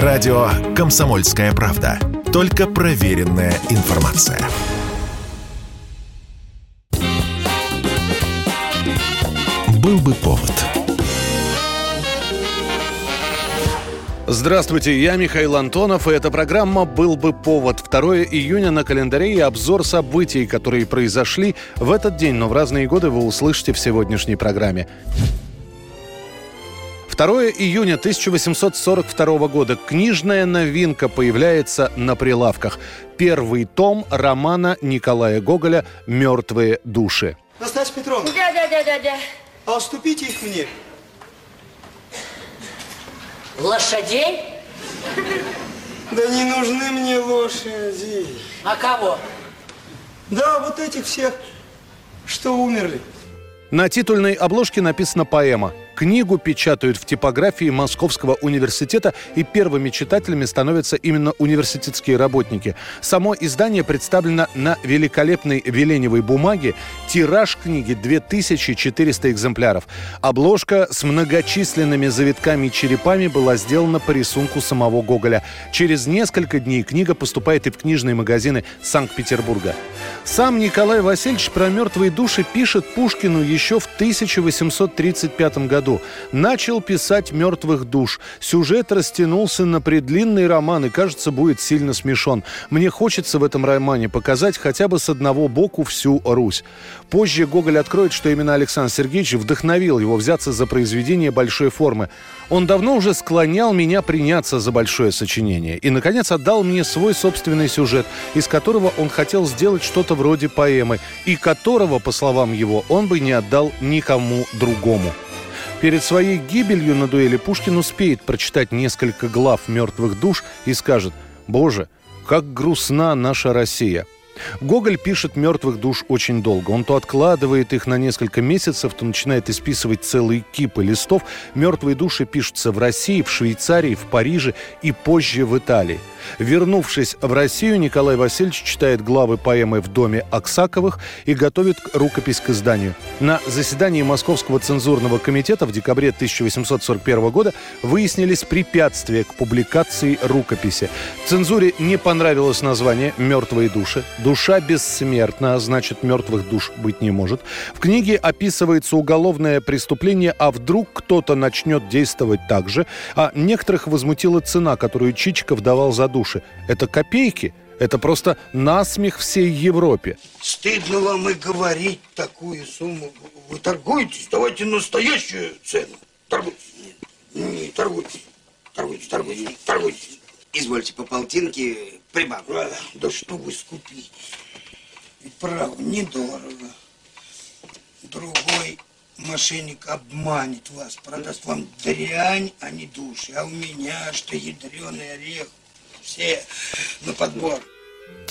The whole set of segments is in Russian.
Радио «Комсомольская правда». Только проверенная информация. Был бы повод. Здравствуйте, я Михаил Антонов, и эта программа «Был бы повод». 2 июня на календаре и обзор событий, которые произошли в этот день, но в разные годы вы услышите в сегодняшней программе. 2 июня 1842 года книжная новинка появляется на прилавках. Первый том романа Николая Гоголя «Мертвые души». Настасья Петровна, Да, да, да, да, да. а уступите их мне. Лошадей? Да не нужны мне лошади. А кого? Да, вот этих всех, что умерли. На титульной обложке написана поэма. Книгу печатают в типографии Московского университета, и первыми читателями становятся именно университетские работники. Само издание представлено на великолепной веленевой бумаге. Тираж книги 2400 экземпляров. Обложка с многочисленными завитками и черепами была сделана по рисунку самого Гоголя. Через несколько дней книга поступает и в книжные магазины Санкт-Петербурга. Сам Николай Васильевич про мертвые души пишет Пушкину еще в 1835 году. Начал писать «Мертвых душ». Сюжет растянулся на предлинный роман и, кажется, будет сильно смешон. Мне хочется в этом романе показать хотя бы с одного боку всю Русь. Позже Гоголь откроет, что именно Александр Сергеевич вдохновил его взяться за произведение большой формы. Он давно уже склонял меня приняться за большое сочинение и, наконец, отдал мне свой собственный сюжет, из которого он хотел сделать что-то вроде поэмы, и которого, по словам его, он бы не отдал никому другому. Перед своей гибелью на дуэли Пушкин успеет прочитать несколько глав «Мертвых душ» и скажет «Боже, как грустна наша Россия!» Гоголь пишет «Мертвых душ» очень долго. Он то откладывает их на несколько месяцев, то начинает исписывать целые кипы листов. «Мертвые души» пишутся в России, в Швейцарии, в Париже и позже в Италии. Вернувшись в Россию, Николай Васильевич читает главы поэмы «В доме Аксаковых» и готовит рукопись к изданию. На заседании Московского цензурного комитета в декабре 1841 года выяснились препятствия к публикации рукописи. Цензуре не понравилось название «Мертвые души». Душа бессмертна, а значит, мертвых душ быть не может. В книге описывается уголовное преступление, а вдруг кто-то начнет действовать так же. А некоторых возмутила цена, которую Чичиков давал за души. Это копейки. Это просто насмех всей Европе. Стыдно вам и говорить такую сумму. Вы торгуетесь? Давайте настоящую цену. Торгуйтесь. Нет, не торгуйтесь. Торгуйтесь, торгуйтесь, торгуйтесь. Извольте по полтинке прибавлю. А, да что вы скупитесь? Право, недорого. Другой мошенник обманет вас, продаст вам дрянь, а не души. А у меня что ядреный орех. Все на подбор.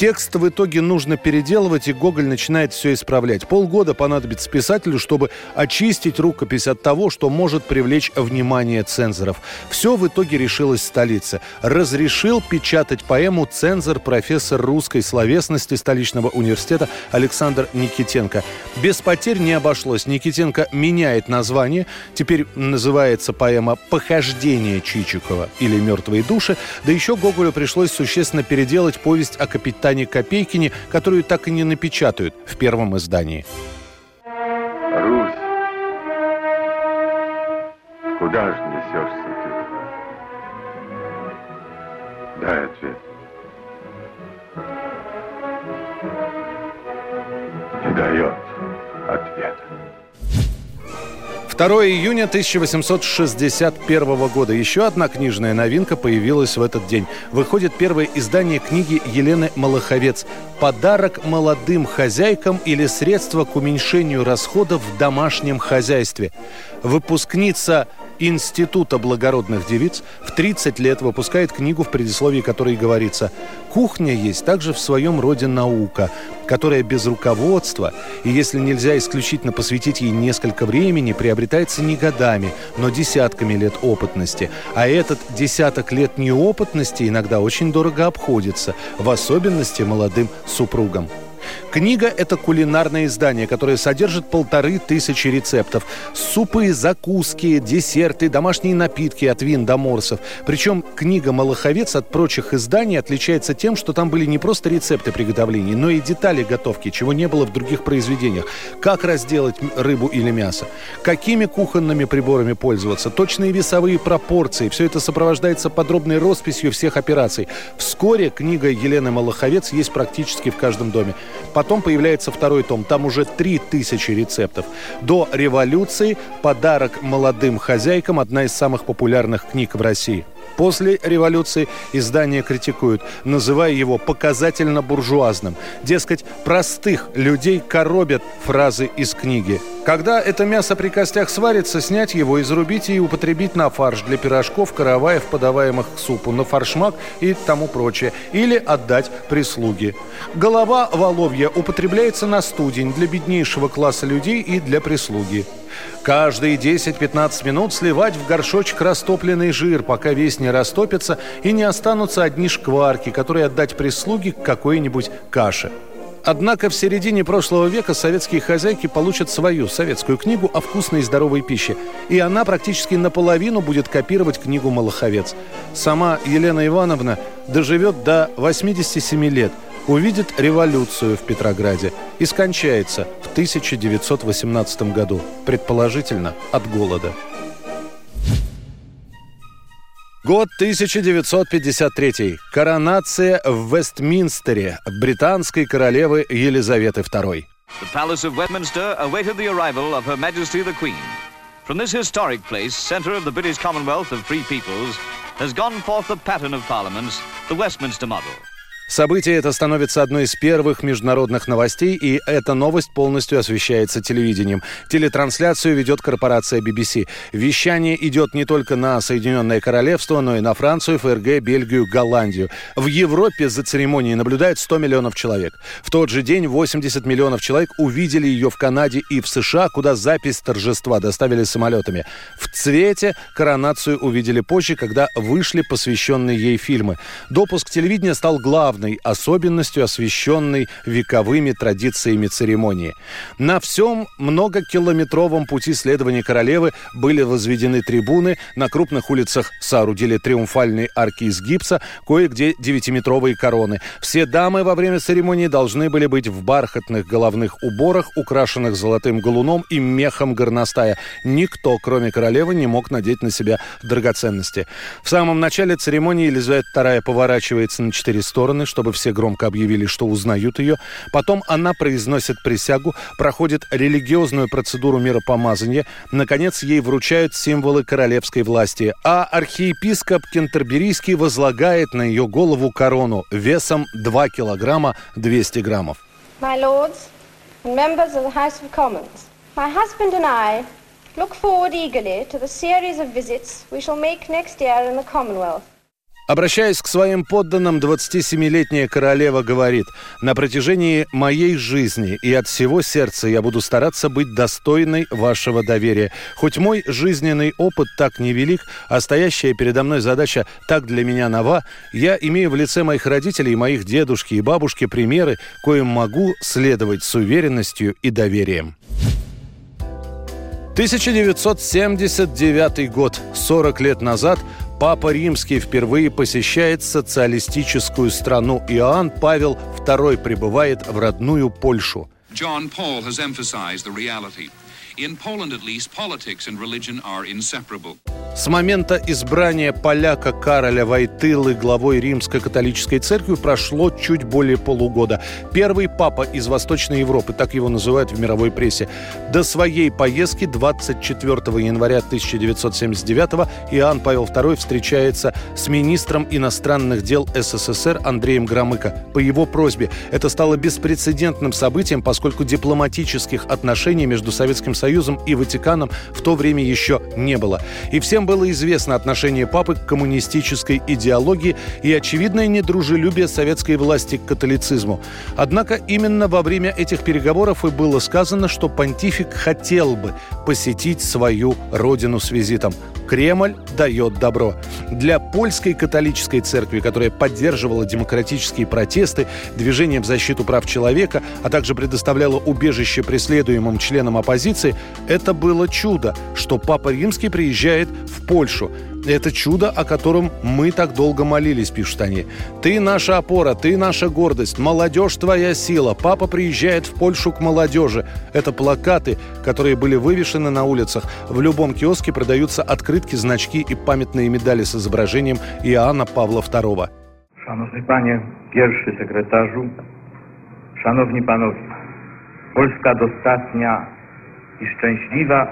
Текст в итоге нужно переделывать, и Гоголь начинает все исправлять. Полгода понадобится писателю, чтобы очистить рукопись от того, что может привлечь внимание цензоров. Все в итоге решилось в столице. Разрешил печатать поэму цензор, профессор русской словесности столичного университета Александр Никитенко. Без потерь не обошлось. Никитенко меняет название. Теперь называется поэма «Похождение Чичикова» или «Мертвые души». Да еще Гоголю пришлось существенно переделать повесть о капитане Копейкине, которую так и не напечатают в первом издании. Русь, куда же несешься ты? Дай ответ. Не дает 2 июня 1861 года. Еще одна книжная новинка появилась в этот день. Выходит первое издание книги Елены Малаховец «Подарок молодым хозяйкам или средства к уменьшению расходов в домашнем хозяйстве». Выпускница Института благородных девиц в 30 лет выпускает книгу, в предисловии которой говорится «Кухня есть также в своем роде наука, которая без руководства, и если нельзя исключительно посвятить ей несколько времени, приобретается не годами, но десятками лет опытности. А этот десяток лет неопытности иногда очень дорого обходится, в особенности молодым супругам». Книга – это кулинарное издание, которое содержит полторы тысячи рецептов. Супы, закуски, десерты, домашние напитки от вин до морсов. Причем книга «Малаховец» от прочих изданий отличается тем, что там были не просто рецепты приготовления, но и детали готовки, чего не было в других произведениях. Как разделать рыбу или мясо, какими кухонными приборами пользоваться, точные весовые пропорции. Все это сопровождается подробной росписью всех операций. Вскоре книга Елены Малаховец есть практически в каждом доме. Потом появляется второй том. Там уже три тысячи рецептов. До революции «Подарок молодым хозяйкам» – одна из самых популярных книг в России. После революции издание критикуют, называя его показательно буржуазным. Дескать, простых людей коробят фразы из книги. Когда это мясо при костях сварится, снять его, изрубить и употребить на фарш для пирожков, караваев, подаваемых к супу, на фаршмак и тому прочее. Или отдать прислуге. Голова воловья употребляется на студень для беднейшего класса людей и для прислуги. Каждые 10-15 минут сливать в горшочек растопленный жир, пока весь не растопится и не останутся одни шкварки, которые отдать прислуге к какой-нибудь каше. Однако в середине прошлого века советские хозяйки получат свою советскую книгу о вкусной и здоровой пище. И она практически наполовину будет копировать книгу «Малаховец». Сама Елена Ивановна доживет до 87 лет, увидит революцию в Петрограде и скончается в 1918 году, предположительно от голода. Год 1953. Коронация в Вестминстере британской королевы Елизаветы II. The Palace of Westminster awaited the arrival of Her Majesty the Queen. From this historic place, centre of the British Commonwealth of Free Peoples, has gone forth the pattern of parliaments, the Westminster model. Событие это становится одной из первых международных новостей, и эта новость полностью освещается телевидением. Телетрансляцию ведет корпорация BBC. Вещание идет не только на Соединенное Королевство, но и на Францию, ФРГ, Бельгию, Голландию. В Европе за церемонией наблюдает 100 миллионов человек. В тот же день 80 миллионов человек увидели ее в Канаде и в США, куда запись торжества доставили самолетами. В цвете коронацию увидели позже, когда вышли посвященные ей фильмы. Допуск телевидения стал главным главной особенностью, освещенной вековыми традициями церемонии. На всем многокилометровом пути следования королевы были возведены трибуны, на крупных улицах соорудили триумфальные арки из гипса, кое-где девятиметровые короны. Все дамы во время церемонии должны были быть в бархатных головных уборах, украшенных золотым галуном и мехом горностая. Никто, кроме королевы, не мог надеть на себя драгоценности. В самом начале церемонии Елизавета II поворачивается на четыре стороны, чтобы все громко объявили, что узнают ее. Потом она произносит присягу, проходит религиозную процедуру миропомазания. Наконец, ей вручают символы королевской власти. А архиепископ Кентерберийский возлагает на ее голову корону весом 2 килограмма 200 граммов. My lords and members of the House of Commons, my husband and I look forward eagerly to the series of visits we shall make next year in the Commonwealth. Обращаясь к своим подданным, 27-летняя королева говорит, «На протяжении моей жизни и от всего сердца я буду стараться быть достойной вашего доверия. Хоть мой жизненный опыт так невелик, а стоящая передо мной задача так для меня нова, я имею в лице моих родителей, моих дедушки и бабушки примеры, коим могу следовать с уверенностью и доверием». 1979 год, 40 лет назад, Папа Римский впервые посещает социалистическую страну. Иоанн Павел II прибывает в родную Польшу. John Paul has emphasized the reality. С момента избрания поляка Кароля Войтылы главой Римской католической церкви прошло чуть более полугода. Первый папа из Восточной Европы, так его называют в мировой прессе. До своей поездки 24 января 1979 Иоанн Павел II встречается с министром иностранных дел СССР Андреем Громыко. По его просьбе это стало беспрецедентным событием, поскольку дипломатических отношений между Советским Союзом и Ватиканом в то время еще не было. И всем было известно отношение папы к коммунистической идеологии и очевидное недружелюбие советской власти к католицизму. Однако именно во время этих переговоров и было сказано, что понтифик хотел бы посетить свою родину с визитом. Кремль дает добро. Для польской католической церкви, которая поддерживала демократические протесты, движение в защиту прав человека, а также предоставляла убежище преследуемым членам оппозиции, это было чудо, что Папа Римский приезжает в Польшу. Это чудо, о котором мы так долго молились, пишут они. Ты наша опора, ты наша гордость, молодежь твоя сила. Папа приезжает в Польшу к молодежи. Это плакаты, которые были вывешены на улицах. В любом киоске продаются открытки, значки и памятные медали с изображением Иоанна Павла II. Szanowny panie pierwszy sekretarzu, szanowni panowie, Polska dostatnia i szczęśliwa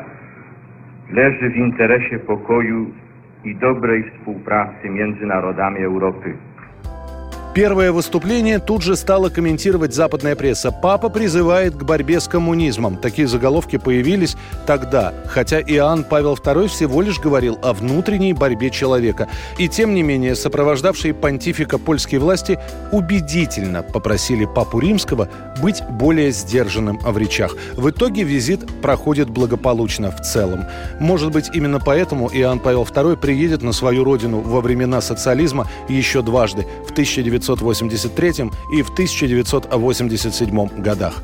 leży w interesie pokoju i dobrej współpracy między narodami Europy. Первое выступление тут же стала комментировать западная пресса. «Папа призывает к борьбе с коммунизмом». Такие заголовки появились тогда, хотя Иоанн Павел II всего лишь говорил о внутренней борьбе человека. И тем не менее, сопровождавшие понтифика польские власти убедительно попросили Папу Римского быть более сдержанным в речах. В итоге визит проходит благополучно в целом. Может быть, именно поэтому Иоанн Павел II приедет на свою родину во времена социализма еще дважды – в 1900 1983 и в 1987 годах.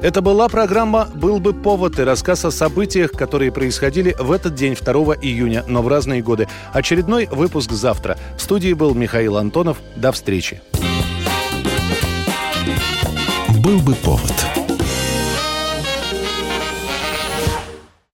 Это была программа «Был бы повод» и рассказ о событиях, которые происходили в этот день, 2 июня, но в разные годы. Очередной выпуск завтра. В студии был Михаил Антонов. До встречи. «Был бы повод»